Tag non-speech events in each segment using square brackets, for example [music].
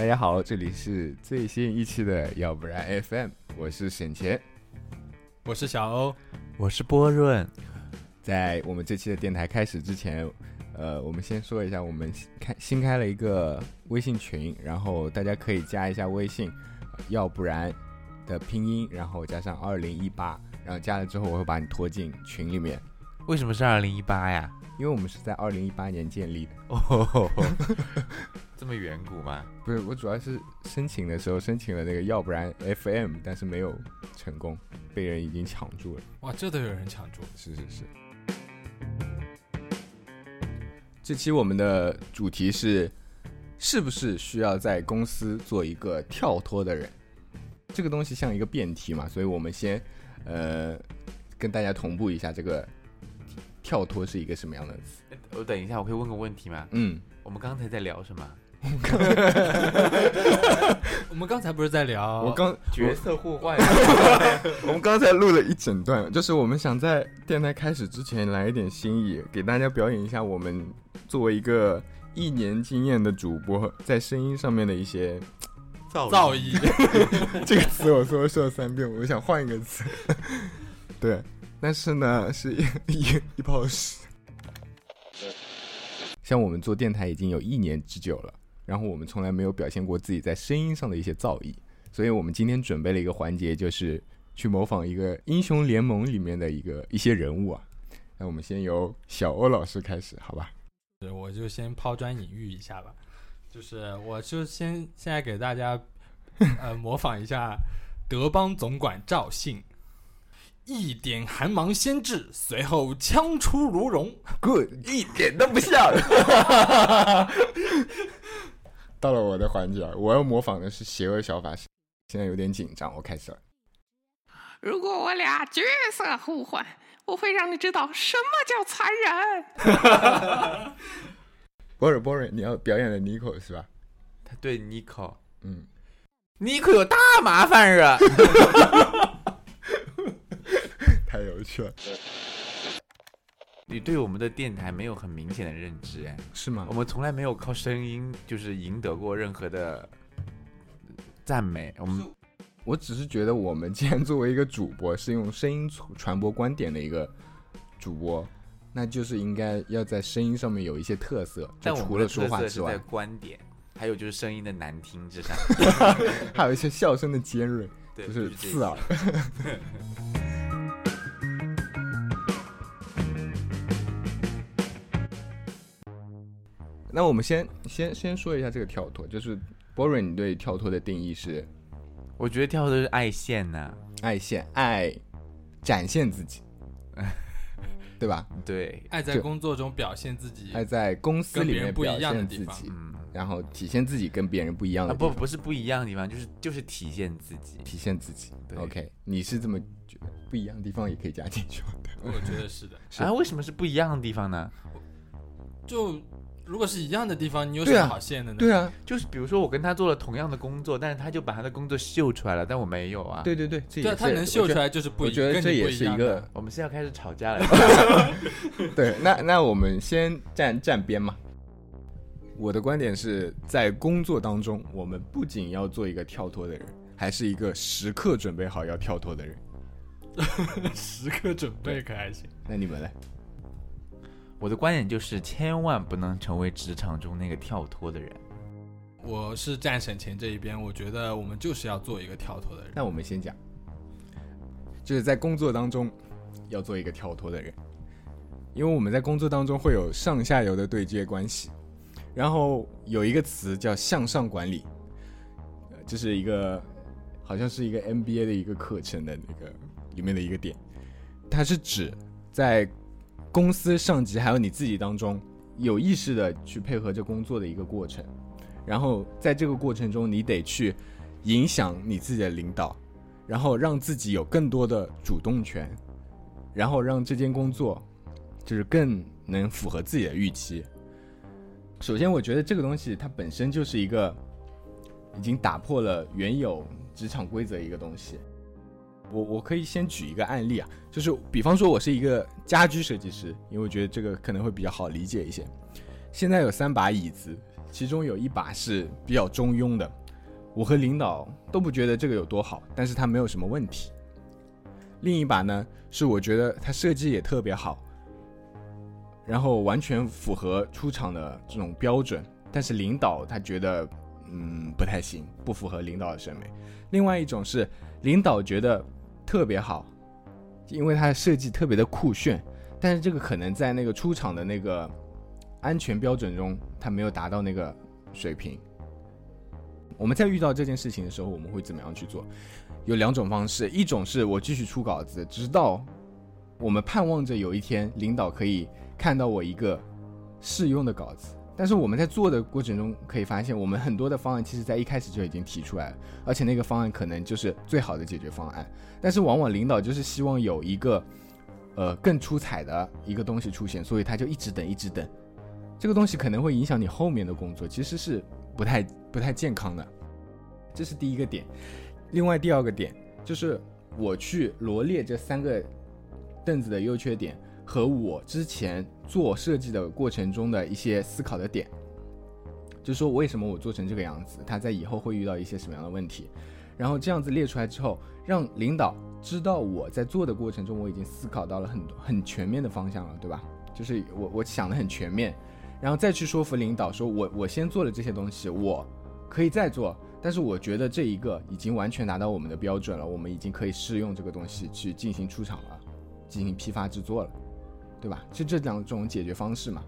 大家好，这里是最新一期的，要不然 FM，我是沈钱，我是小欧，我是波润。在我们这期的电台开始之前，呃，我们先说一下，我们开新开了一个微信群，然后大家可以加一下微信，要不然的拼音，然后加上二零一八，然后加了之后我会把你拖进群里面。为什么是二零一八呀？因为我们是在二零一八年建立的。哦，[laughs] 这么远古吗？不是，我主要是申请的时候申请了那个，要不然 FM，但是没有成功，被人已经抢住了。哇，这都有人抢住？是是是。这期我们的主题是，是不是需要在公司做一个跳脱的人？这个东西像一个辩题嘛，所以我们先呃跟大家同步一下这个。跳脱是一个什么样的词？我等一下，我可以问个问题吗？嗯，我们刚才在聊什么？[laughs] 我们刚才不是在聊？我刚角色互换。[laughs] 我们刚才录了一整段，就是我们想在电台开始之前来一点新意，给大家表演一下我们作为一个一年经验的主播在声音上面的一些造造诣。[laughs] 这个词我说说了三遍，我想换一个词。对。但是呢，是一一一泡屎。像我们做电台已经有一年之久了，然后我们从来没有表现过自己在声音上的一些造诣，所以我们今天准备了一个环节，就是去模仿一个英雄联盟里面的一个一些人物啊。那我们先由小欧老师开始，好吧？我就先抛砖引玉一下吧，就是我就先现在给大家 [laughs] 呃模仿一下德邦总管赵信。一点寒芒先至，随后枪出如龙。Good，一点都不像。[laughs] 到了我的环节，我要模仿的是邪恶小法师。现在有点紧张，我开始了。如果我俩角色互换，我会让你知道什么叫残忍。[laughs] 波尔波尔，你要表演的尼可是吧？他对尼可，嗯，尼可有大麻烦了。[laughs] 太有趣了！你对我们的电台没有很明显的认知，哎，是吗？我们从来没有靠声音就是赢得过任何的赞美。我们，我只是觉得，我们既然作为一个主播，是用声音传播观点的一个主播，那就是应该要在声音上面有一些特色。但除了说话之外，在观点，还有就是声音的难听之上，[laughs] 还有一些笑声的尖锐，就是刺耳。[laughs] 那我们先先先说一下这个跳脱，就是 Boring，，你对跳脱的定义是？我觉得跳脱是爱现呢，爱现，爱展现自己，[laughs] 对吧？对，爱在工作中表现自己，爱在公司里面表现自己，嗯，然后体现自己跟别人不一样的地方。不，不是不一样的地方，就是就是体现自己，体现自己。OK，你是这么觉得？不一样的地方也可以加进去吗？我觉得是的。啊，为什么是不一样的地方呢？就。如果是一样的地方，你有什么好羡的呢？对啊，就是比如说我跟他做了同样的工作，但是他就把他的工作秀出来了，但我没有啊。对对对，对，他能秀出来就是不。我觉得这也是一个，我们是要开始吵架了。[laughs] 对，那那我们先站站边嘛。我的观点是在工作当中，我们不仅要做一个跳脱的人，还是一个时刻准备好要跳脱的人。[laughs] 时刻准备可还行？那你们呢？我的观点就是，千万不能成为职场中那个跳脱的人。我是站省钱这一边，我觉得我们就是要做一个跳脱的人。那我们先讲，就是在工作当中要做一个跳脱的人，因为我们在工作当中会有上下游的对接关系，然后有一个词叫向上管理，这是一个好像是一个 MBA 的一个课程的那个里面的一个点，它是指在。公司上级还有你自己当中有意识的去配合这工作的一个过程，然后在这个过程中，你得去影响你自己的领导，然后让自己有更多的主动权，然后让这件工作就是更能符合自己的预期。首先，我觉得这个东西它本身就是一个已经打破了原有职场规则一个东西。我我可以先举一个案例啊，就是比方说，我是一个家居设计师，因为我觉得这个可能会比较好理解一些。现在有三把椅子，其中有一把是比较中庸的，我和领导都不觉得这个有多好，但是它没有什么问题。另一把呢，是我觉得它设计也特别好，然后完全符合出厂的这种标准，但是领导他觉得嗯不太行，不符合领导的审美。另外一种是领导觉得特别好，因为它的设计特别的酷炫，但是这个可能在那个出厂的那个安全标准中，它没有达到那个水平。我们在遇到这件事情的时候，我们会怎么样去做？有两种方式，一种是我继续出稿子，直到我们盼望着有一天领导可以看到我一个试用的稿子。但是我们在做的过程中可以发现，我们很多的方案其实在一开始就已经提出来了，而且那个方案可能就是最好的解决方案。但是往往领导就是希望有一个呃更出彩的一个东西出现，所以他就一直等，一直等。这个东西可能会影响你后面的工作，其实是不太不太健康的。这是第一个点。另外第二个点就是我去罗列这三个凳子的优缺点和我之前做设计的过程中的一些思考的点，就说为什么我做成这个样子，他在以后会遇到一些什么样的问题，然后这样子列出来之后，让领导知道我在做的过程中我已经思考到了很很全面的方向了，对吧？就是我我想的很全面，然后再去说服领导说我我先做了这些东西，我可以再做。但是我觉得这一个已经完全达到我们的标准了，我们已经可以试用这个东西去进行出厂了，进行批发制作了，对吧？就这两种解决方式嘛。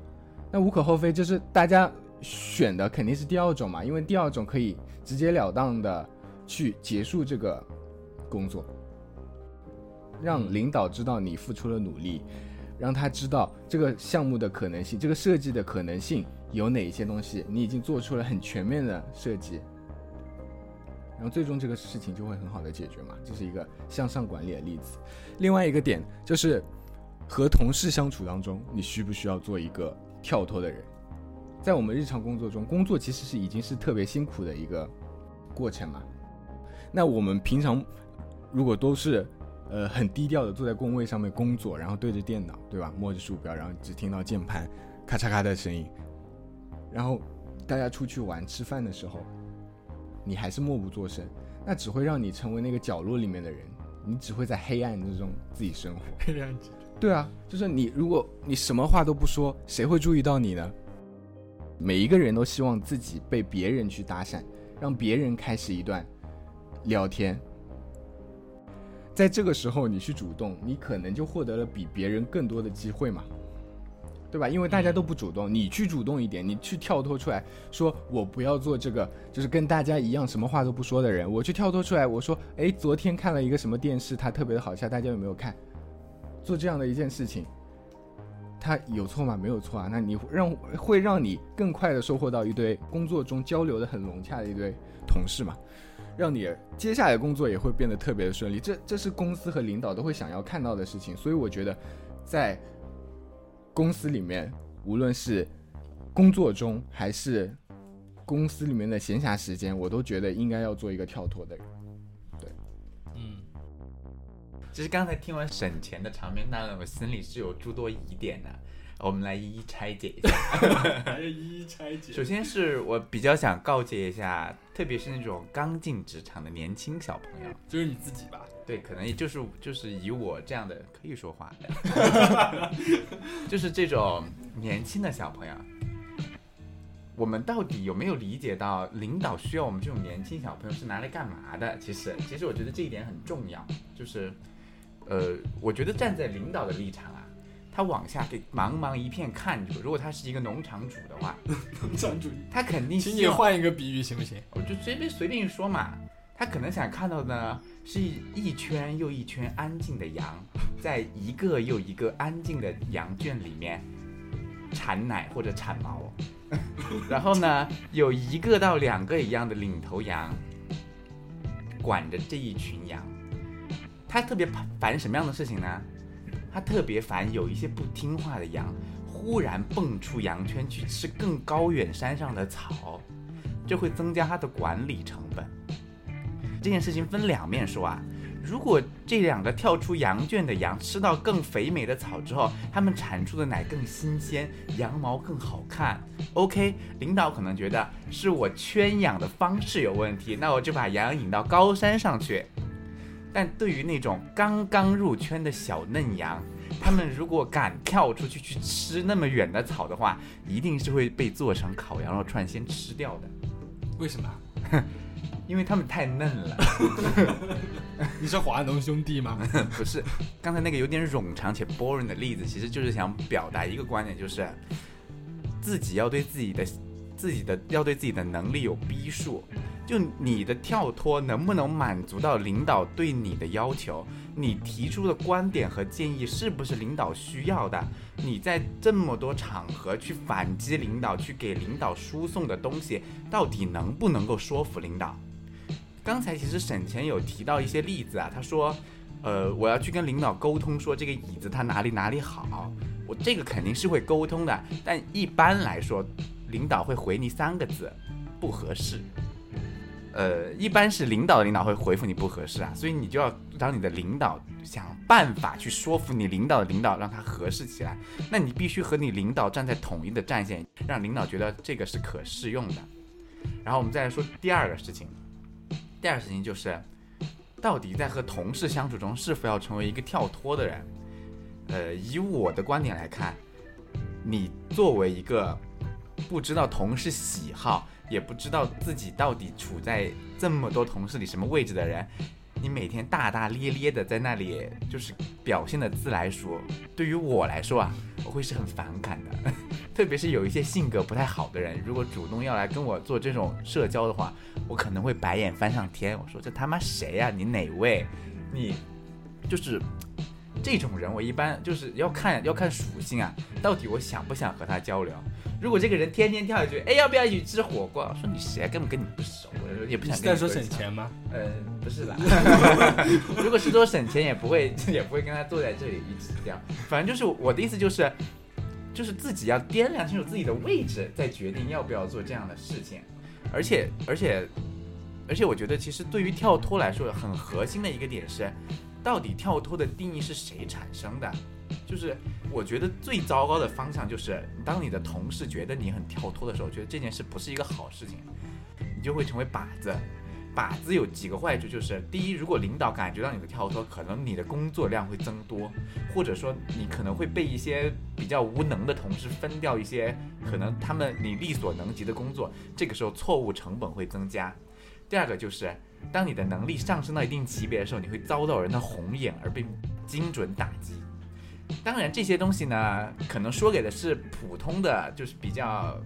那无可厚非，就是大家选的肯定是第二种嘛，因为第二种可以直截了当的去结束这个工作，让领导知道你付出了努力，让他知道这个项目的可能性，这个设计的可能性有哪一些东西，你已经做出了很全面的设计。然后最终这个事情就会很好的解决嘛，这是一个向上管理的例子。另外一个点就是和同事相处当中，你需不需要做一个跳脱的人？在我们日常工作中，工作其实是已经是特别辛苦的一个过程嘛。那我们平常如果都是呃很低调的坐在工位上面工作，然后对着电脑，对吧？摸着鼠标，然后只听到键盘咔嚓咔的声音，然后大家出去玩吃饭的时候。你还是默不作声，那只会让你成为那个角落里面的人，你只会在黑暗之中自己生活。[laughs] 黑暗对啊，就是你，如果你什么话都不说，谁会注意到你呢？每一个人都希望自己被别人去搭讪，让别人开始一段聊天。在这个时候，你去主动，你可能就获得了比别人更多的机会嘛。对吧？因为大家都不主动，你去主动一点，你去跳脱出来，说我不要做这个，就是跟大家一样什么话都不说的人。我去跳脱出来，我说，哎，昨天看了一个什么电视，它特别的好笑，大家有没有看？做这样的一件事情，他有错吗？没有错啊。那你让会让你更快的收获到一堆工作中交流的很融洽的一堆同事嘛，让你接下来工作也会变得特别的顺利。这这是公司和领导都会想要看到的事情。所以我觉得，在公司里面，无论是工作中还是公司里面的闲暇时间，我都觉得应该要做一个跳脱的人。其实刚才听完省钱的场面，那我心里是有诸多疑点的，我们来一一拆解一下。还要一一拆解。首先是我比较想告诫一下，特别是那种刚进职场的年轻小朋友，就是你自己吧。对，可能也就是就是以我这样的可以说话的，[laughs] 就是这种年轻的小朋友，我们到底有没有理解到领导需要我们这种年轻小朋友是拿来干嘛的？其实，其实我觉得这一点很重要，就是，呃，我觉得站在领导的立场啊，他往下给茫茫一片看着，如果他是一个农场主的话，[laughs] 农场主，他肯定请你换一个比喻行不行？我就随便随便一说嘛，他可能想看到的呢是一一圈又一圈安静的羊，在一个又一个安静的羊圈里面产奶或者产毛，[laughs] 然后呢有一个到两个一样的领头羊管着这一群羊，他特别烦什么样的事情呢？他特别烦有一些不听话的羊忽然蹦出羊圈去吃更高远山上的草。这会增加它的管理成本。这件事情分两面说啊，如果这两个跳出羊圈的羊吃到更肥美的草之后，它们产出的奶更新鲜，羊毛更好看。OK，领导可能觉得是我圈养的方式有问题，那我就把羊引到高山上去。但对于那种刚刚入圈的小嫩羊，他们如果敢跳出去去吃那么远的草的话，一定是会被做成烤羊肉串先吃掉的，为什么？[laughs] 因为他们太嫩了。[laughs] [laughs] 你是华农兄弟吗？不是，刚才那个有点冗长且 boring 的例子，其实就是想表达一个观点，就是自己要对自己的、自己的要对自己的能力有逼数。就你的跳脱能不能满足到领导对你的要求？你提出的观点和建议是不是领导需要的？你在这么多场合去反击领导，去给领导输送的东西，到底能不能够说服领导？刚才其实沈前有提到一些例子啊，他说，呃，我要去跟领导沟通，说这个椅子它哪里哪里好，我这个肯定是会沟通的，但一般来说，领导会回你三个字，不合适。呃，一般是领导的领导会回复你不合适啊，所以你就要让你的领导想办法去说服你领导的领导，让他合适起来。那你必须和你领导站在统一的战线，让领导觉得这个是可适用的。然后我们再来说第二个事情，第二个事情就是，到底在和同事相处中是否要成为一个跳脱的人？呃，以我的观点来看，你作为一个不知道同事喜好。也不知道自己到底处在这么多同事里什么位置的人，你每天大大咧咧的在那里就是表现的自来熟，对于我来说啊，我会是很反感的。[laughs] 特别是有一些性格不太好的人，如果主动要来跟我做这种社交的话，我可能会白眼翻上天。我说这他妈谁呀？你哪位？你就是这种人，我一般就是要看要看属性啊，到底我想不想和他交流。如果这个人天天跳下去，哎，要不要一起吃火锅？我说你谁，根本跟你不熟，我也不想。在说省钱吗？呃，不是的。[laughs] 如果是说省钱，也不会，也不会跟他坐在这里一起聊。反正就是我的意思，就是就是自己要掂量清楚自己的位置，再决定要不要做这样的事情。而且，而且，而且，我觉得其实对于跳脱来说，很核心的一个点是，到底跳脱的定义是谁产生的？就是我觉得最糟糕的方向就是，当你的同事觉得你很跳脱的时候，觉得这件事不是一个好事情，你就会成为靶子。靶子有几个坏处，就是第一，如果领导感觉到你的跳脱，可能你的工作量会增多，或者说你可能会被一些比较无能的同事分掉一些可能他们你力所能及的工作，这个时候错误成本会增加。第二个就是，当你的能力上升到一定级别的时候，你会遭到人的红眼而被精准打击。当然，这些东西呢，可能说给的是普通的，就是比较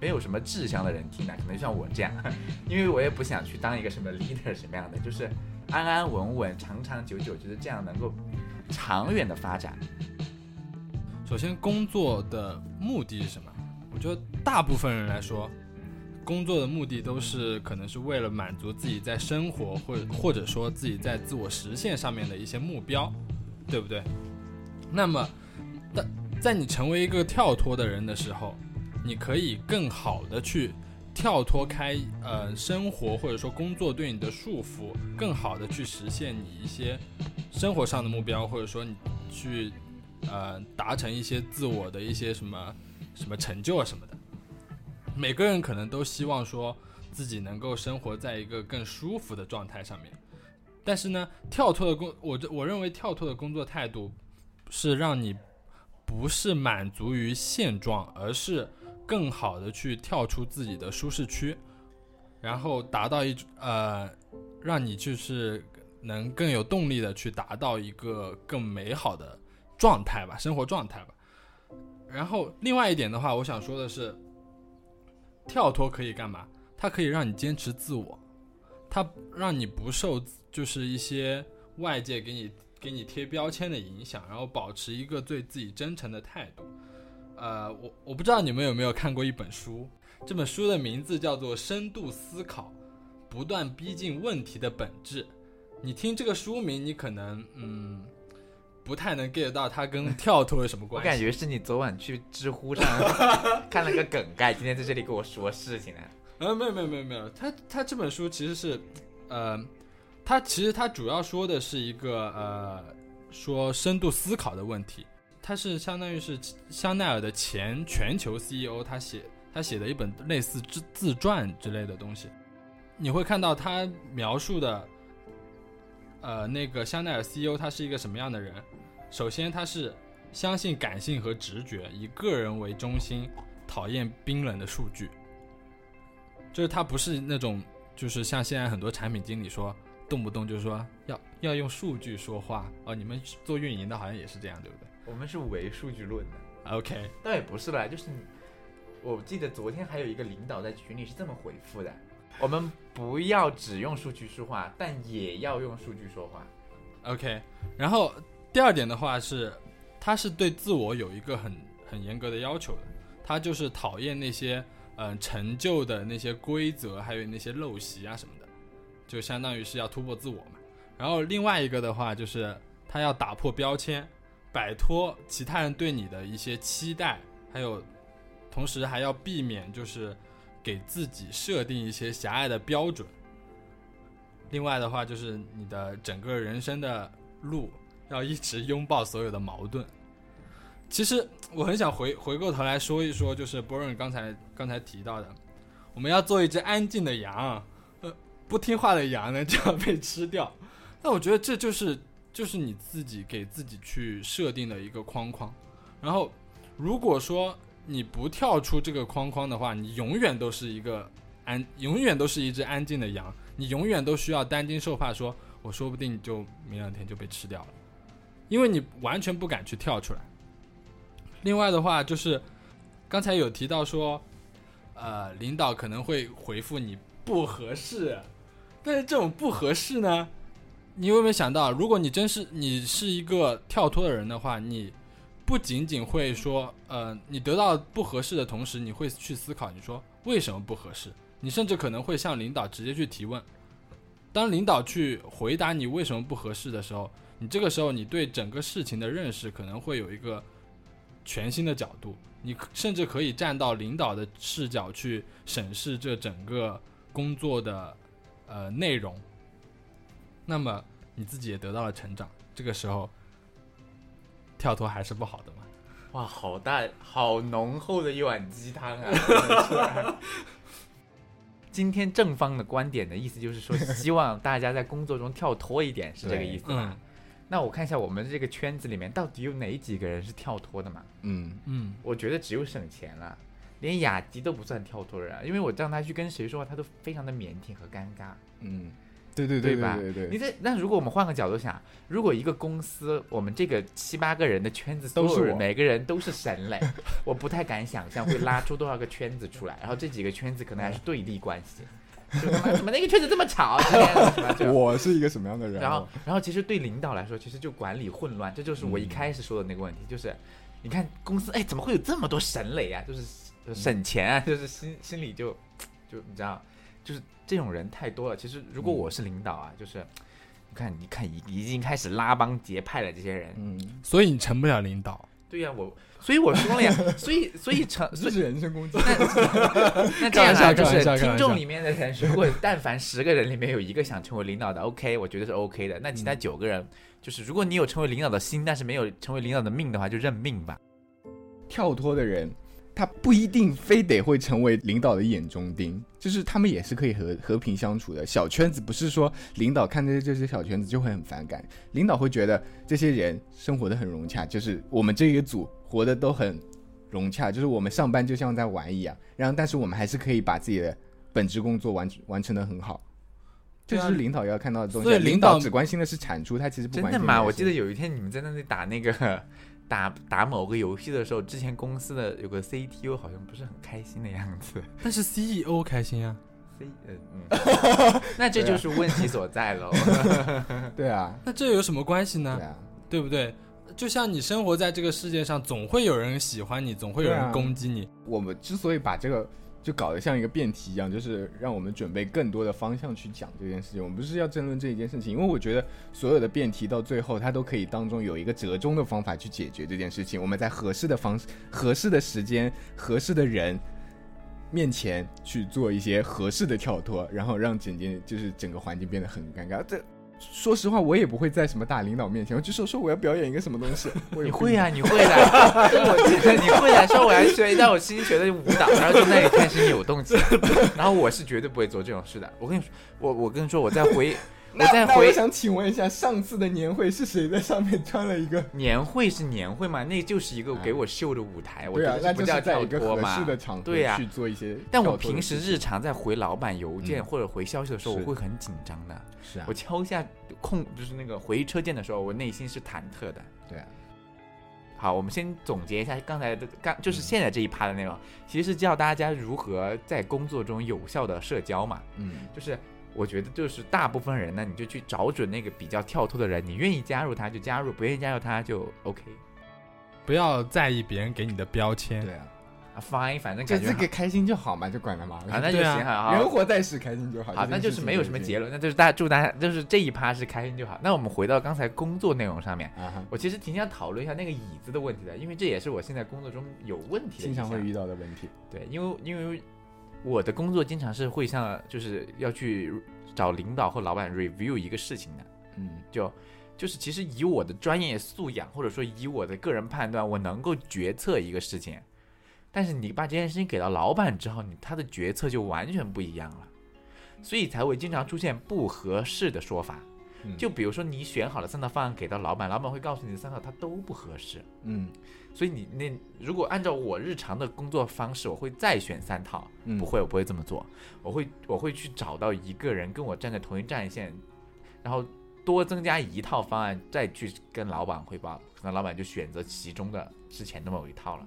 没有什么志向的人听的，可能像我这样，[laughs] 因为我也不想去当一个什么 leader 什么样的，就是安安稳稳、长长久久，就是这样能够长远的发展。首先，工作的目的是什么？我觉得大部分人来说，工作的目的都是可能是为了满足自己在生活或或者说自己在自我实现上面的一些目标，对不对？那么，在在你成为一个跳脱的人的时候，你可以更好的去跳脱开呃生活或者说工作对你的束缚，更好的去实现你一些生活上的目标，或者说你去呃达成一些自我的一些什么什么成就啊什么的。每个人可能都希望说自己能够生活在一个更舒服的状态上面，但是呢，跳脱的工我我认为跳脱的工作态度。是让你不是满足于现状，而是更好的去跳出自己的舒适区，然后达到一呃，让你就是能更有动力的去达到一个更美好的状态吧，生活状态吧。然后另外一点的话，我想说的是，跳脱可以干嘛？它可以让你坚持自我，它让你不受就是一些外界给你。给你贴标签的影响，然后保持一个对自己真诚的态度。呃，我我不知道你们有没有看过一本书，这本书的名字叫做《深度思考：不断逼近问题的本质》。你听这个书名，你可能嗯不太能 get 到它跟跳脱有什么关系。我感觉是你昨晚去知乎上 [laughs] 看了个梗概，今天在这里跟我说事情呢。呃，没有没有没有没有，他他这本书其实是呃。它其实它主要说的是一个呃，说深度思考的问题。它是相当于是香奈儿的前全球 CEO，他写他写的一本类似自自传之类的东西。你会看到他描述的，呃，那个香奈儿 CEO 他是一个什么样的人？首先，他是相信感性和直觉，以个人为中心，讨厌冰冷的数据。就是他不是那种，就是像现在很多产品经理说，动不动就说要要用数据说话哦。你们做运营的好像也是这样，对不对我们是唯数据论的，？OK，倒也不是啦，就是你我记得昨天还有一个领导在群里是这么回复的：我们不要只用数据说话，但也要用数据说话。OK，然后第二点的话是，他是对自我有一个很很严格的要求的，他就是讨厌那些嗯、呃陈旧的那些规则，还有那些陋习啊什么的，就相当于是要突破自我嘛。然后另外一个的话就是他要打破标签，摆脱其他人对你的一些期待，还有同时还要避免就是给自己设定一些狭隘的标准。另外的话，就是你的整个人生的路要一直拥抱所有的矛盾。其实我很想回回过头来说一说，就是波润刚才刚才提到的，我们要做一只安静的羊，不听话的羊呢就要被吃掉。[laughs] 那我觉得这就是就是你自己给自己去设定的一个框框。然后如果说你不跳出这个框框的话，你永远都是一个安，永远都是一只安静的羊。你永远都需要担惊受怕说，我说不定就明两天就被吃掉了，因为你完全不敢去跳出来。另外的话就是，刚才有提到说，呃，领导可能会回复你不合适，但是这种不合适呢，你有没有想到，如果你真是你是一个跳脱的人的话，你不仅仅会说，呃，你得到不合适的同时，你会去思考，你说为什么不合适？你甚至可能会向领导直接去提问。当领导去回答你为什么不合适的时候，你这个时候你对整个事情的认识可能会有一个全新的角度，你甚至可以站到领导的视角去审视这整个工作的呃内容。那么你自己也得到了成长，这个时候跳脱还是不好的嘛？哇，好大好浓厚的一碗鸡汤啊！[laughs] 真的是今天正方的观点的意思就是说，希望大家在工作中跳脱一点，是这个意思吧？嗯那我看一下我们这个圈子里面到底有哪几个人是跳脱的嘛？嗯，嗯，我觉得只有省钱了，连雅迪都不算跳脱的人啊，因为我让他去跟谁说话，他都非常的腼腆和尴尬。嗯，对对对吧？对对对，你在那如果我们换个角度想，如果一个公司，我们这个七八个人的圈子都是每个人都是神嘞，我不太敢想象会拉出多少个圈子出来，然后这几个圈子可能还是对立关系，怎么那个圈子这么吵，[laughs] 我是一个什么样的人？然后，然后其实对领导来说，其实就管理混乱，这就是我一开始说的那个问题，就是你看公司，哎，怎么会有这么多神雷啊？就是就省钱啊，[laughs] 就是心心里就就你知道，就是这种人太多了。其实如果我是领导啊，就是你看，你看已已经开始拉帮结派了，这些人，嗯，所以你成不了领导。对呀、我所以我说了呀，所以所以成所 [laughs] 以这是人身攻击。那这样啊，就是听众里面的人，如果但凡十个人里面有一个想成为领导的，OK，我觉得是 OK 的。那其他九个人，就是如果你有成为领导的心，但是没有成为领导的命的话，就认命吧。跳脱的人，他不一定非得会成为领导的眼中钉，就是他们也是可以和和平相处的。小圈子不是说领导看这这些小圈子就会很反感，领导会觉得这些人生活的很融洽，就是我们这一个组活的都很融洽，就是我们上班就像在玩一样，然后但是我们还是可以把自己的本职工作完完成的很好。这是领导要看到的东西。领所以领导只关心的是产出，他其实不真的吗？关心你我记得有一天你们在那里打那个打打某个游戏的时候，之前公司的有个 CTO 好像不是很开心的样子。[laughs] 但是 CEO 开心啊，C 呃嗯，[laughs] 那这就是问题所在喽。[laughs] 对啊，那这有什么关系呢？对啊，对不对？就像你生活在这个世界上，总会有人喜欢你，总会有人攻击你。我们之所以把这个就搞得像一个辩题一样，就是让我们准备更多的方向去讲这件事情。我们不是要争论这一件事情，因为我觉得所有的辩题到最后，它都可以当中有一个折中的方法去解决这件事情。我们在合适的方式、合适的时间、合适的人面前去做一些合适的跳脱，然后让整件就是整个环境变得很尴尬。这说实话，我也不会在什么大领导面前，我就说说我要表演一个什么东西，我你会啊，[laughs] 你会的，我记得你会的，说我要学一段我新学的舞蹈，然后就那里开始扭动起来，然后我是绝对不会做这种事的。我跟你说，我我跟你说，我在回我再回想请问一下，上次的年会是谁在上面穿了一个？[laughs] 年会是年会嘛，那就是一个给我秀的舞台，我觉得不叫跳脱嘛对呀去做一些。但我平时日常在回老板邮件嗯或者回消息的时候，我会很紧张的。是啊我，敲一下空就是那个回车键的时候，我内心是忐忑的。对啊，好，我们先总结一下刚才的刚就是现在这一趴的内容，其实是教大家如何在工作中有效的社交嘛。嗯，就是我觉得就是大部分人呢，你就去找准那个比较跳脱的人，你愿意加入他就加入，不愿意加入他就 OK 不要在意别人给你的标签。对啊，啊，fine，反正就感觉这个开心就好嘛，就管他嘛那就行，好啊人活在世，开心就好。好，那就是没有什么结论，那就是大家祝大家就是这一趴是开心就好。那我们回到刚才工作内容上面，啊，我其实挺想讨论一下那个椅子的问题的，因为这也是我现在工作中有问题的。经常会遇到的问题。对，因为因为我的工作经常是会像就是要去找领导或老板 review 一个事情的，嗯，就就是其实以我的专业素养或者说以我的个人判断，我能够决策一个事情，但是你把这件事情给到老板之后，你他的决策就完全不一样了，所以才会经常出现不合适的说法。嗯。就比如说你选好了三套方案给到老板，老板会告诉你三套他都不合适，嗯所以你那如果按照我日常的工作方式，我会再选三套。嗯，不会，我不会这么做。我会我会去找到一个人跟我站在同一战线，然后多增加一套方案，再去跟老板汇报。可能老板就选择其中的之前的某一套了，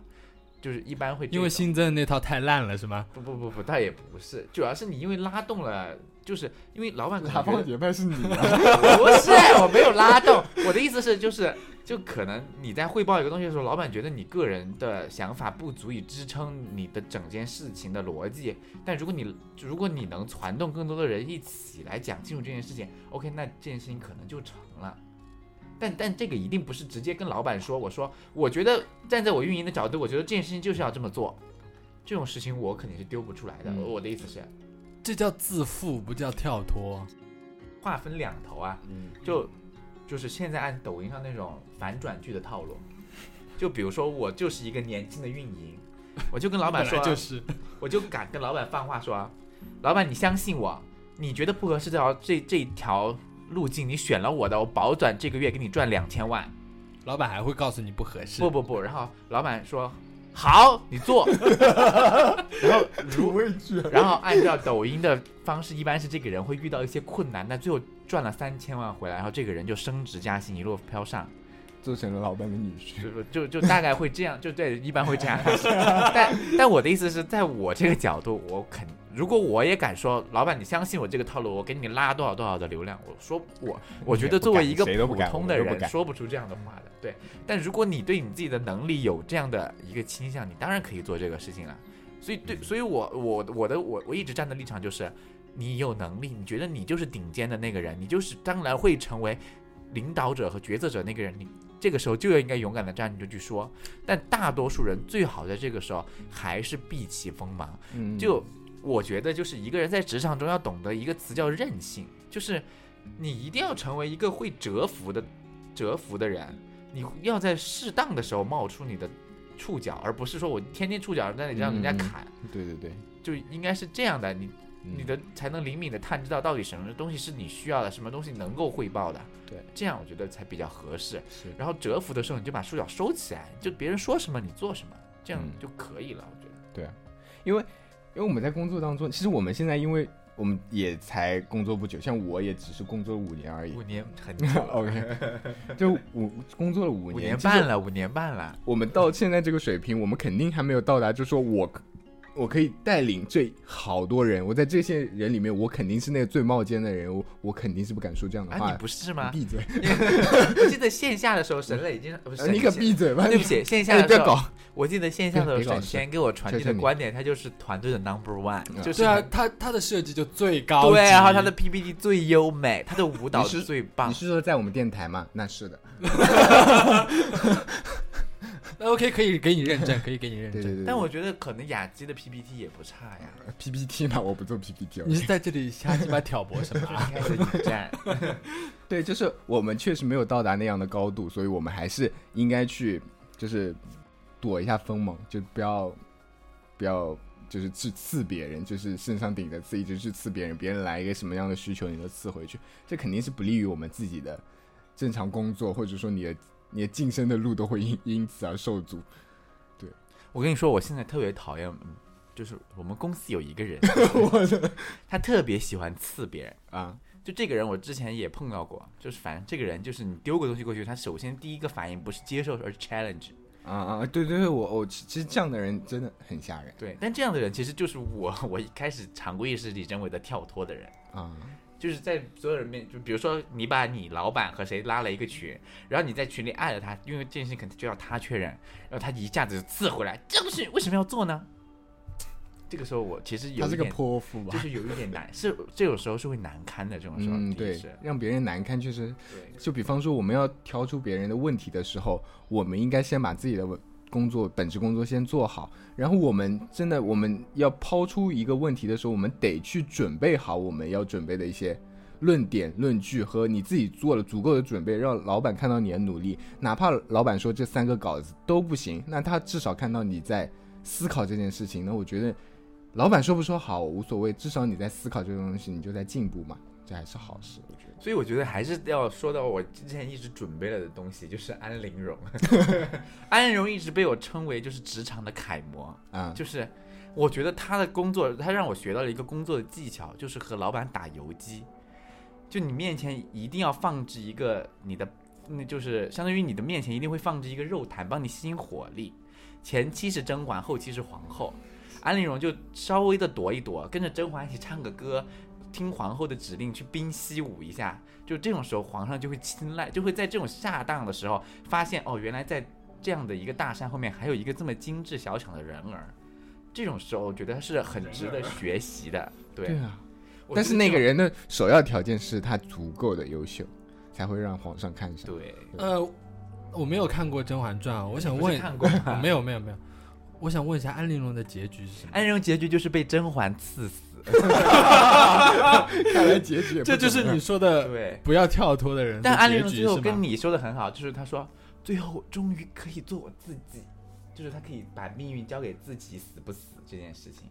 就是一般会因为新增的那套太烂了，是吗？不不不不，倒也不是，主要是你因为拉动了，就是因为老板可拉帮结派是你啊。[laughs] 不是，我没有拉动。我的意思是，就是就可能你在汇报一个东西的时候，老板觉得你个人的想法不足以支撑你的整件事情的逻辑。但如果你如果你能传动更多的人一起来讲清楚这件事情，OK，那这件事情可能就成了。但但这个一定不是直接跟老板说，我说我觉得站在我运营的角度，我觉得这件事情就是要这么做。这种事情我肯定是丢不出来的。嗯我的意思是，这叫自负，不叫跳脱。话分两头啊。嗯就就是现在按抖音上那种反转剧的套路，就比如说我就是一个年轻的运营，我就跟老板说，就是我就敢跟老板放话说，老板你相信我，你觉得不合适这条这这一条路径，你选了我的，我保准这个月给你赚两千万。老板还会告诉你不合适。不不不，然后老板说好，你做，[laughs] 然后。然后按照抖音的方式，一般是这个人会遇到一些困难，但最后赚了三千万回来，然后这个人就升职加薪，一路飘上，做成了老板的女婿。就就就大概会这样，就对，一般会这样。[laughs] 但但我的意思是在我这个角度，我肯如果我也敢说，老板你相信我这个套路，我给你拉多少多少的流量，我说我我觉得作为一个普通的人说不出这样的话的，对。但如果你对你自己的能力有这样的一个倾向，你当然可以做这个事情了。所以对，所以我我我的我我一直站的立场就是，你有能力，你觉得你就是顶尖的那个人，你就是当然会成为领导者和决策者那个人，你这个时候就要应该勇敢的站着去说。但大多数人最好在这个时候还是避其锋芒。嗯，就我觉得，就是一个人在职场中要懂得一个词叫韧性，就是你一定要成为一个会折服的折服的人，你要在适当的时候冒出你的触角，而不是说我天天触角在那里让人家嗯砍，对对对，就应该是这样的，你嗯你的才能灵敏的探知到到底什么东西是你需要的，什么东西能够汇报的，对，这样我觉得才比较合适。是然后折服的时候，你就把触角收起来，就别人说什么你做什么，这样嗯就可以了。我觉得。对因为因为我们在工作当中，其实我们现在因为我们也才工作不久，像我也只是工作了五年而已五。年很久了 OK，[laughs] 就五工作了五年五年，半了，五年半了。我们到现在这个水平，我们肯定还没有到达，就说我我可以带领这好多人，我在这些人里面，我肯定是那个最冒尖的人，我我肯定是不敢说这样的啊，话。你不是吗？闭嘴！我记得线下的时候，沈磊已经不是呃你可闭嘴吧！对不起，线下哎，的时候，不要搞。我记得线下的时候，沈先给我传递的观点，他就是团队的 number one，嗯就是对啊，他他的设计就最高级，对，然后他的 PPT 最优美，他的舞蹈是最棒你。是说在我们电台吗？那是的。[laughs] OK，可以给你认证，[laughs] 可以给你认证。对对对。但我觉得可能雅基的 PPT 也不差呀。PPT 嘛，我不做 PPT 哦。[laughs] 你是在这里瞎鸡巴挑拨什么啊？开始引战，[laughs] 对，就是我们确实没有到达那样的高度，所以我们还是应该去，就是躲一下锋芒，就不要不要就是去刺别人，就是身上顶着刺，一直去刺别人，别人来一个什么样的需求，你都刺回去，这肯定是不利于我们自己的正常工作，或者说你的你的晋升的路都会因 [laughs] 因此而受阻。对我跟你说，我现在特别讨厌，嗯就是我们公司有一个人，[laughs] 他特别喜欢刺别人。啊，就这个人，我之前也碰到过，就是反正这个人就是你丢个东西过去，他首先第一个反应不是接受，而是 challenge。啊啊，对对对，我我其其实这样的人真的很吓人对，但这样的人其实就是我，[laughs] 我一开始常规意识里认为的跳脱的人，啊，就是在所有人面，就比如说你把你老板和谁拉了一个群，然后你在群里艾了他，因为这件事情肯定就要他确认，然后他一下子就刺回来，这个事为什么要做呢？这个时候我其实有他是个一点，泼妇吧就？是有一点难，是这种时候是会难堪的，这种时候，嗯，对是，让别人难堪确实对。就比方说，我们要挑出别人的问题的时候，我们应该先把自己的工作本职工作先做好，然后我们真的我们要抛出一个问题的时候，我们得去准备好我们要准备的一些论点、论据和你自己做了足够的准备，让老板看到你的努力，哪怕老板说这三个稿子都不行，那他至少看到你在思考这件事情，那我觉得老板说不说好无所谓，至少你在思考这个东西，你就在进步嘛，这还是好事，所以我觉得还是要说到我之前一直准备了的东西，就是安陵容。[laughs] 安陵容一直被我称为就是职场的楷模，啊，就是我觉得他的工作，他让我学到了一个工作的技巧，就是和老板打游击。就你面前一定要放置一个你的，那就是相当于你的面前一定会放置一个肉坛，帮你吸引火力。前期是甄嬛，后期是皇后。安陵容就稍微的躲一躲，跟着甄嬛一起唱个歌，听皇后的指令去冰嬉舞一下。就这种时候，皇上就会青睐，就会在这种下当的时候发现，哦，原来在这样的一个大山后面还有一个这么精致小巧的人儿。这种时候，我觉得是很值得学习的。对，对啊。但是那个人的首要条件是他足够的优秀，才会让皇上看上。对，呃，我没有看过《甄嬛传》，我想问，看过吗没有没有没有，我想问一下安陵容的结局是什么？安陵容结局就是被甄嬛赐死。[laughs] 看来结局也不这就是你说的对，不要跳脱的人的但安陵容最后？跟你说的很好，就是他说最后终于可以做我自己，就是他可以把命运交给自己，死不死这件事情。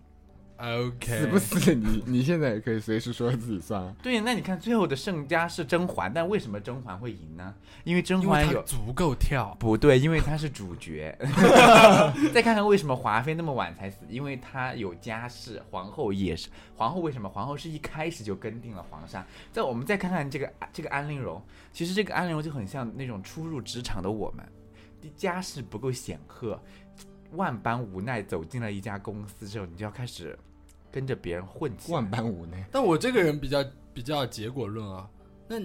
OK，死不死你，你现在也可以随时说自己算了。[laughs] 对，那你看最后的胜家是甄嬛，但为什么甄嬛会赢呢？因为甄嬛有足够跳。不对，因为她是主角。[laughs] 再看看为什么华妃那么晚才死，因为她有家室，皇后也是。皇后为什么？皇后是一开始就跟定了皇上。再我们再看看这个这个安陵容，其实这个安陵容就很像那种初入职场的我们，家世不够显赫，万般无奈走进了一家公司之后，你就要开始跟着别人混起来。万般无奈，但我这个人比较比较结果论啊。那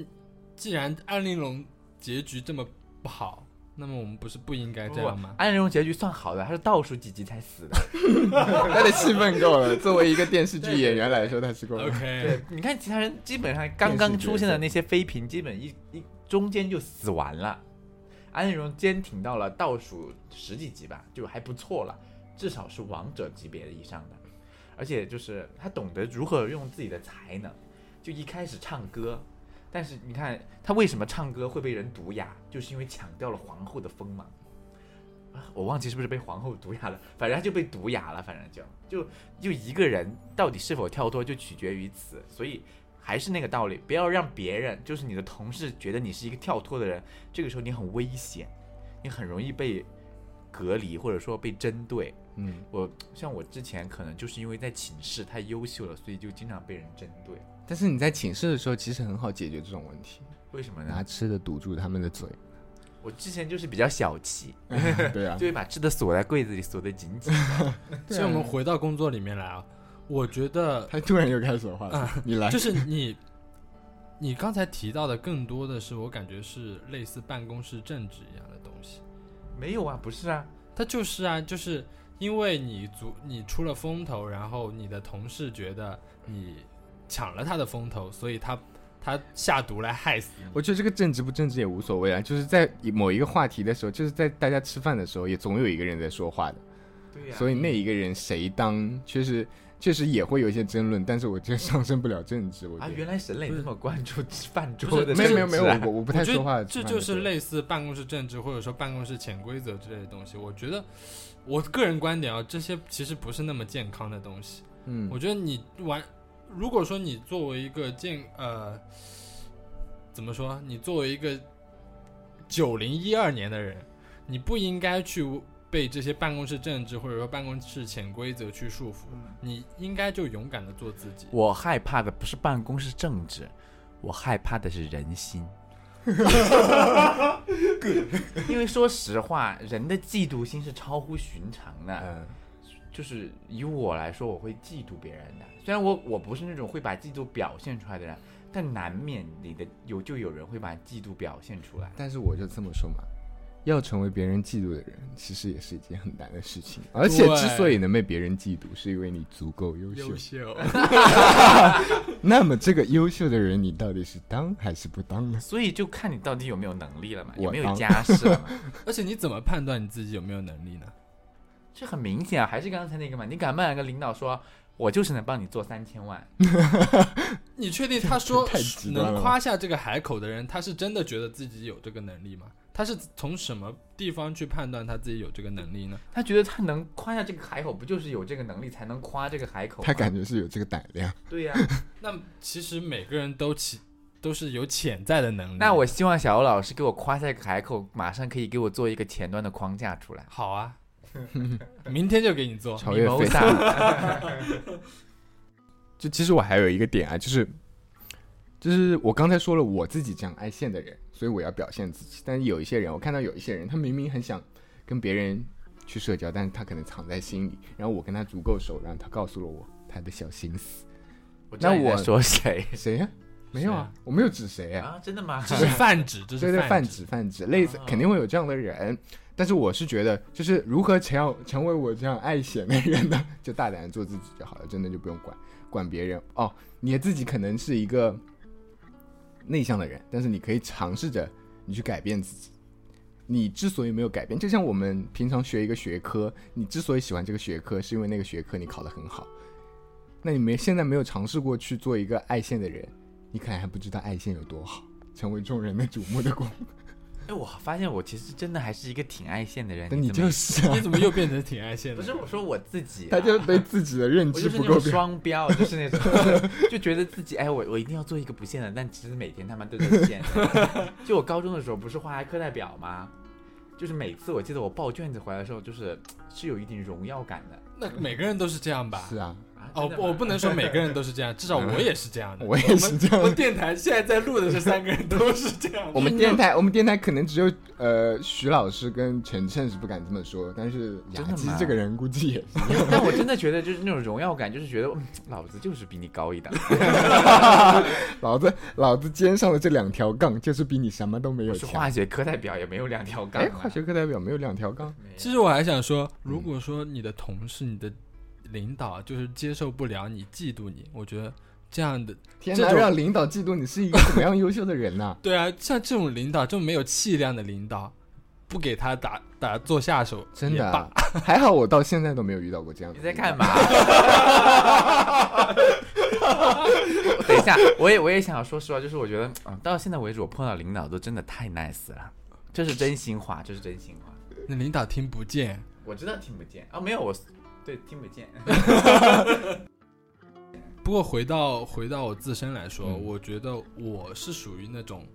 既然安陵容结局这么不好，那么我们不是不应该这样吗？安陵容结局算好的，她是倒数几集才死的。他的戏份够了。作为一个电视剧演员来说，他是够了。OK，对，你看其他人基本上刚刚出现的那些妃嫔，基本一一中间就死完了。安陵容坚挺到了倒数十几集吧，就还不错了，至少是王者级别的以上的。而且就是她懂得如何用自己的才能，就一开始唱歌，但是你看她为什么唱歌会被人毒哑，就是因为抢掉了皇后的锋芒。啊 [laughs] 我忘记是不是被皇后毒哑了，反正她就被毒哑了，反正就就就一个人到底是否跳脱，就取决于此。所以还是那个道理，不要让别人，就是你的同事觉得你是一个跳脱的人，这个时候你很危险，你很容易被隔离或者说被针对。嗯，我像我之前可能就是因为在寝室太优秀了，所以就经常被人针对。但是你在寝室的时候，其实很好解决这种问题，为什么拿呢？吃的堵住他们的嘴。我之前就是比较小气，[laughs] 对啊就，会把吃的锁在柜子里，锁得紧紧的。[laughs] 所以我们回到工作里面来啊，我觉得他突然又开始说话了，你来。就是你，[laughs] 你刚才提到的更多的是我感觉是类似办公室政治一样的东西。没有啊，不是啊，他就是啊，就是因为你足你出了风头，然后你的同事觉得你抢了他的风头，所以他他下毒来害死你。我觉得这个政治不政治也无所谓啊，就是在某一个话题的时候，就是在大家吃饭的时候，也总有一个人在说话的，对呀、所以那一个人谁当，确实确实也会有一些争论，但是我觉得上升不了政治。我觉啊，得、原来沈磊那么关注饭桌的没有没有没有，我我不太说话这就是类似办公室政治或者说办公室潜规则之类的东西。我觉得我个人观点啊，这些其实不是那么健康的东西。嗯我，觉得你玩，如果说你作为一个健呃，怎么说？你作为一个九零一二年的人，你不应该去被这些办公室政治或者说办公室潜规则去束缚，你应该就勇敢的做自己。我害怕的不是办公室政治，我害怕的是人心。因为说实话，人的嫉妒心是超乎寻常的。嗯就是以我来说，我会嫉妒别人的。虽然我我不是那种会把嫉妒表现出来的人，但难免你的有就有人会把嫉妒表现出来。但是我就这么说嘛，要成为别人嫉妒的人，其实也是一件很难的事情。而且之所以能被别人嫉妒，是因为你足够优秀。秀，[laughs] 那么这个优秀的人，你到底是当还是不当呢？[laughs] 所以就看你到底有没有能力了嘛，我有没有家世了嘛。[laughs] 而且你怎么判断你自己有没有能力呢？这很明显啊，还是刚才那个嘛，你敢不敢跟领导说，我就是能帮你做三千万？你确定他说能夸下这个海口的人，他是真的觉得自己有这个能力吗？他是从什么地方去判断他自己有这个能力呢？他觉得他能夸下这个海口，不就是有这个能力才能夸这个海口？他感觉是有这个胆量。对呀、[laughs] 那其实每个人都起都是有潜在的能力。那我希望小欧老师给我夸下这个海口，马上可以给我做一个前端的框架出来。好啊，[laughs] 明天就给你做。超越飞。谋萨，[laughs] 就其实我还有一个点啊，就是就是我刚才说了我自己这样爱现的人，所以我要表现自己。但是有一些人，我看到有一些人，他明明很想跟别人去社交，但是他可能藏在心里。然后我跟他足够熟，然后他告诉了我他的小心思。那我说谁 [laughs] 谁呀、没有啊，我没有指谁啊。啊？真的吗？这是泛指，[laughs] 对对，泛泛指泛指，类似啊肯定会有这样的人。但是我是觉得，就是如何成要成为我这样爱显的人呢？[laughs] 就大胆地做自己就好了，真的就不用管管别人哦。你自己可能是一个内向的人，但是你可以尝试着你去改变自己。你之所以没有改变，就像我们平常学一个学科，你之所以喜欢这个学科，是因为那个学科你考得很好。那你没现在没有尝试过去做一个爱线的人，你可能还不知道爱线有多好，成为众人的瞩目的光。哎，我发现我其实真的还是一一个挺爱现的人。你就是啊你，怎么又变成挺爱现的？不是我说我自己、啊，他就对自己的认我就是那种知不够。双标，就是那种 [laughs] 就觉得自己哎，我我一定要做一个不现的，但其实每天他们都在现。[laughs] 就我高中的时候不是画课代表吗？就是每次我记得我报卷子回来的时候，就是 [tsk] 是有一点荣耀感的。那每个人都是这样吧？是啊，啊哦，我不能说每个人都是这样，至少我也是这样的。[laughs] 我也是这样我们电台现在在录的这三个人都是这样。我们电台，我们电台可能只有呃徐老师跟晨晨是不敢这么说，但是雅基真的吗这个人估计也是。但我真的觉得就是那种荣耀感，就是觉得、嗯、老子就是比你高一档。[laughs] 老子老子肩上的这两条杠，就是比你什么都没有。化学课代表，也没有两条杠、哎，啊。化学课代表没有两条杠，其实我还想说，如果说你的同事、你的领导就是接受不了你、嫉妒你，我觉得这样的，天哪，让领导嫉妒你是一个怎么样优秀的人呐、对啊，像这种领导，这么没有气量的领导，不给他打打做下手，真的还好我到现在都没有遇到过这样的。你在干？嘛？[laughs] 等一下，我也我也想说实话，就是我觉得，嗯，到现在为止，我碰到领导都真的太 nice 了，这是真心话，这是真心话。那领导听不见。我知道听不见啊，没有我，对，听不见。[laughs] 不过回到回到我自身来说，嗯我觉得我是属于那种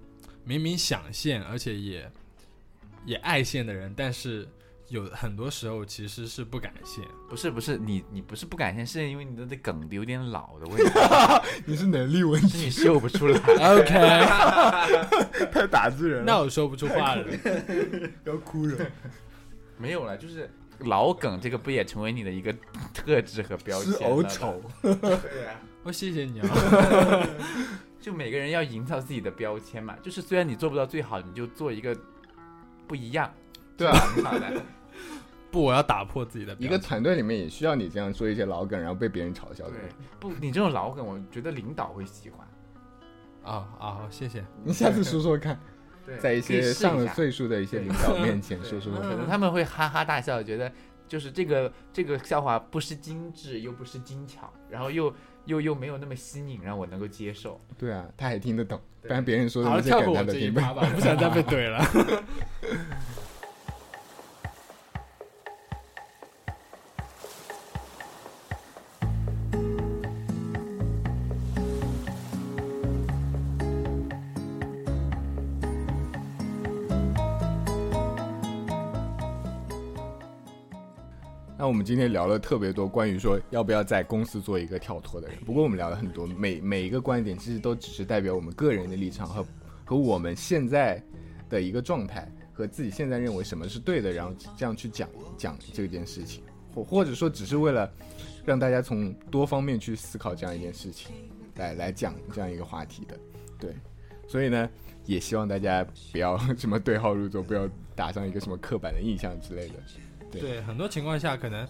明明想现，而且也也爱现的人，但是有很多时候其实是不敢现。不是不是，你你不是不敢现，是因为你的这梗有点老的问题，[laughs] 你是能力问题，你秀不出来。[laughs] OK，太打字人那我说不出话了。要哭了。没有了，就是老梗这个不也成为你的一个 [laughs] 特质和标签是了吗？偶丑，对啊。我谢谢你啊。[laughs] 就每个人要营造自己的标签嘛，就是虽然你做不到最好，你就做一个不一样，对啊，挺好的。[laughs] 不，我要打破自己的一个团队里面也需要你这样说一些老梗，然后被别人嘲笑的。对，不，你这种老梗，我觉得领导会喜欢。啊啊，谢谢。你下次说说看，对在一些上了岁数的一些领导 [laughs] 面前对说说可能他们会哈哈大笑，觉得就是这个这个笑话不失精致，又不失精巧，然后又又又没有那么新颖，让我能够接受。对啊，他还听得懂，对不然别人说的好了，那些梗跳过我他都听不懂这一趴。不想再被怼了。[laughs] 那我们今天聊了特别多关于说要不要在公司做一个跳脱的人，不过我们聊了很多，每每一个观点其实都只是代表我们个人的立场和和我们现在的一个状态和自己现在认为什么是对的，然后这样去讲讲这件事情，或或者说只是为了让大家从多方面去思考这样一件事情，来来讲这样一个话题的，对，所以呢，也希望大家不要什么对号入座，不要打上一个什么刻板的印象之类的。对对，很多情况下可能，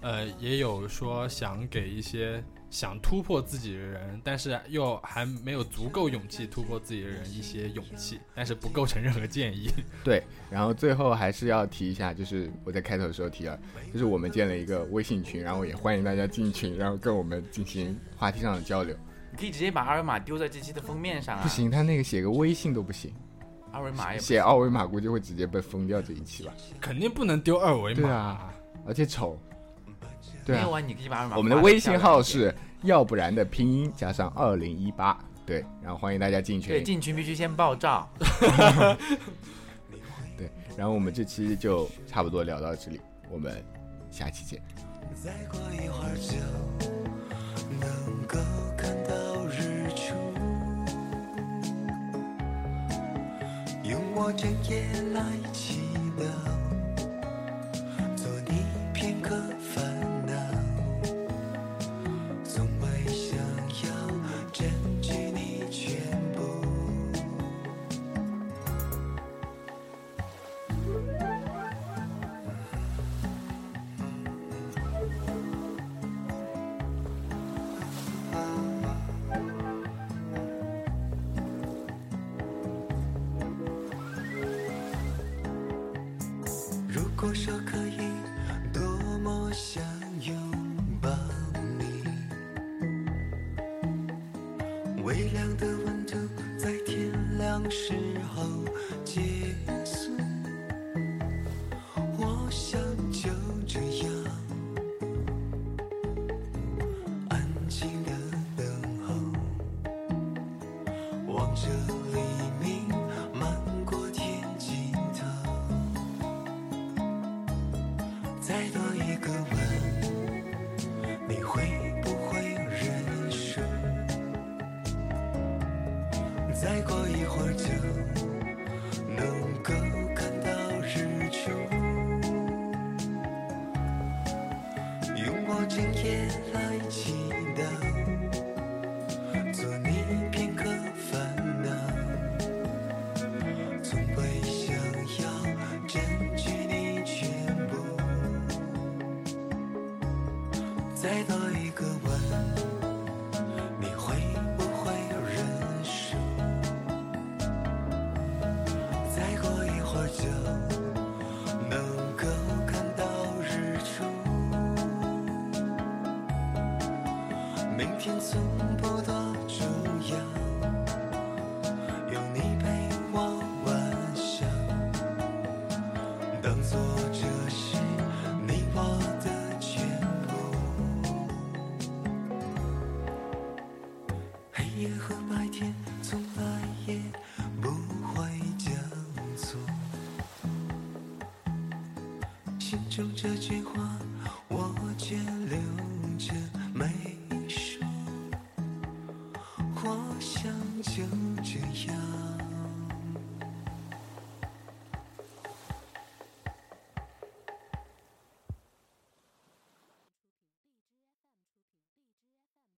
呃，也有说想给一些想突破自己的人，但是又还没有足够勇气突破自己的人一些勇气，但是不构成任何建议。[laughs] 对，然后最后还是要提一下，就是我在开头的时候提了，就是我们建了一个微信群，然后也欢迎大家进群，然后跟我们进行话题上的交流。你可以直接把二维码丢在这期的封面上啊！不，行，他那个写个微信都不行，二维码也写二维码估计会直接被封掉这一期吧。肯定不能丢二维码。对啊而且丑。对啊没有，啊，你可以把二维码。我们的微信号是要不然的拼音加上二零一八，对，然后欢迎大家进群对，群。进群必须先爆照。[laughs] 对，然后我们这期就差不多聊到这里，我们下期见。再过一会儿就能够看到用我整夜来祈祷，做你片刻烦说可以，多么想拥抱你。微凉的温度在天亮时心中这句话。